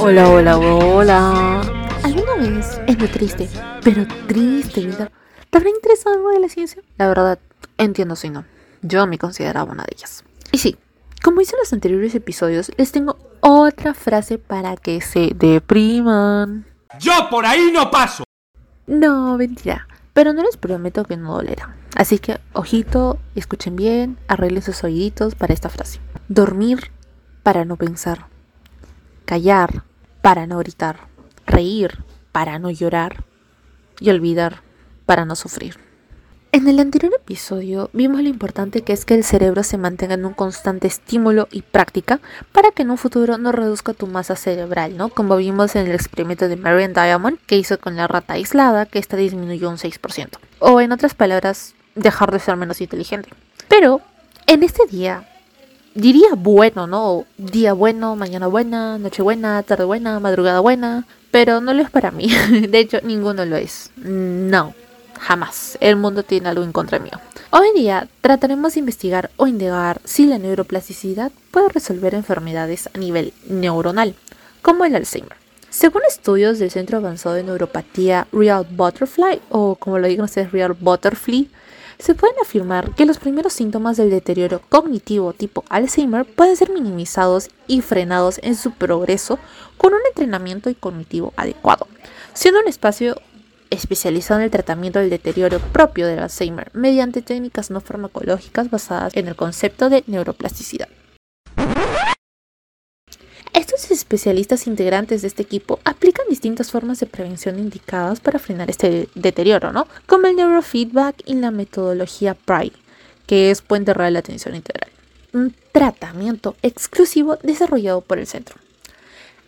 Hola, hola, hola. ¿Alguna vez en lo triste, pero triste vida, te habrá interesado algo de la ciencia? La verdad, entiendo si no. Yo me consideraba una de ellas. Y sí, como hice en los anteriores episodios, les tengo otra frase para que se depriman. Yo por ahí no paso. No, mentira. Pero no les prometo que no dolerá. Así que, ojito, escuchen bien, arreglen sus oíditos para esta frase. Dormir para no pensar. Callar para no gritar. Reír para no llorar. Y olvidar para no sufrir. En el anterior episodio vimos lo importante que es que el cerebro se mantenga en un constante estímulo y práctica para que en un futuro no reduzca tu masa cerebral, ¿no? Como vimos en el experimento de Marion Diamond que hizo con la rata aislada, que esta disminuyó un 6%. O en otras palabras, dejar de ser menos inteligente. Pero en este día, diría bueno, ¿no? Día bueno, mañana buena, noche buena, tarde buena, madrugada buena, pero no lo es para mí. De hecho, ninguno lo es. No. Jamás. El mundo tiene algo en contra mío. Hoy en día trataremos de investigar o indagar si la neuroplasticidad puede resolver enfermedades a nivel neuronal, como el Alzheimer. Según estudios del Centro Avanzado de Neuropatía Real Butterfly, o como lo digan ustedes, Real Butterfly, se pueden afirmar que los primeros síntomas del deterioro cognitivo tipo Alzheimer pueden ser minimizados y frenados en su progreso con un entrenamiento cognitivo adecuado, siendo un espacio especializado en el tratamiento del deterioro propio del Alzheimer mediante técnicas no farmacológicas basadas en el concepto de neuroplasticidad. Estos especialistas integrantes de este equipo aplican distintas formas de prevención indicadas para frenar este deterioro, ¿no? Como el neurofeedback y la metodología PRI, que es Puente Real de Atención Integral, un tratamiento exclusivo desarrollado por el centro.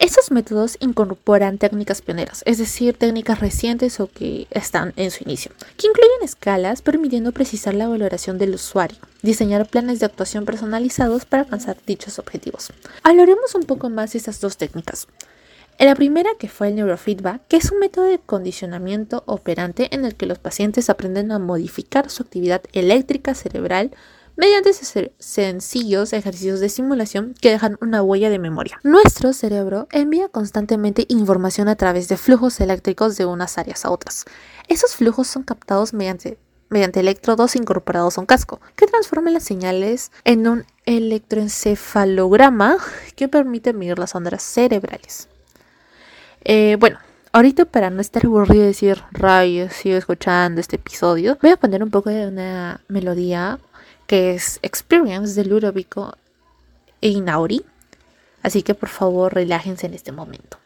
Estos métodos incorporan técnicas pioneras, es decir, técnicas recientes o que están en su inicio, que incluyen escalas permitiendo precisar la valoración del usuario, diseñar planes de actuación personalizados para alcanzar dichos objetivos. Hablaremos un poco más de estas dos técnicas. La primera, que fue el neurofeedback, que es un método de condicionamiento operante en el que los pacientes aprenden a modificar su actividad eléctrica cerebral mediante sencillos ejercicios de simulación que dejan una huella de memoria. Nuestro cerebro envía constantemente información a través de flujos eléctricos de unas áreas a otras. Esos flujos son captados mediante, electrodos incorporados a un casco, que transforman las señales en un electroencefalograma que permite medir las ondas cerebrales. Eh, bueno, Ahorita para no estar aburrido de decir rayos, sigo escuchando este episodio, voy a poner un poco de una melodía que es Experience de Ludovico Einauri. Así que por favor relájense en este momento.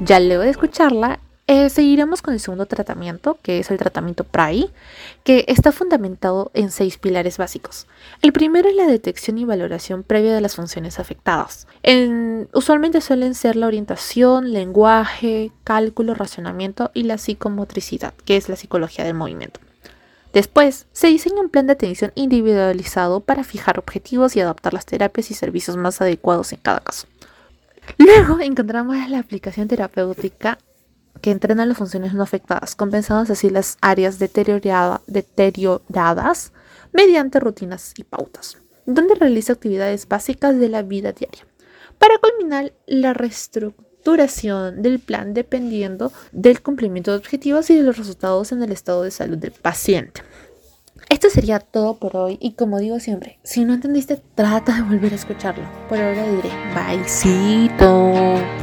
Ya luego de escucharla, eh, seguiremos con el segundo tratamiento, que es el tratamiento PRAI, que está fundamentado en seis pilares básicos. El primero es la detección y valoración previa de las funciones afectadas. usualmente suelen ser la orientación, lenguaje, cálculo, racionamiento y la psicomotricidad, que es la psicología del movimiento. Después, se diseña un plan de atención individualizado para fijar objetivos y adaptar las terapias y servicios más adecuados en cada caso. Luego encontramos la aplicación terapéutica que entrenan las funciones no afectadas, compensando así las áreas deterioradas mediante rutinas y pautas, donde realiza actividades básicas de la vida diaria, para culminar la reestructuración del plan dependiendo del cumplimiento de objetivos y de los resultados en el estado de salud del paciente. Esto sería todo por hoy y como digo siempre, si no entendiste, trata de volver a escucharlo. Por ahora diré, byecito.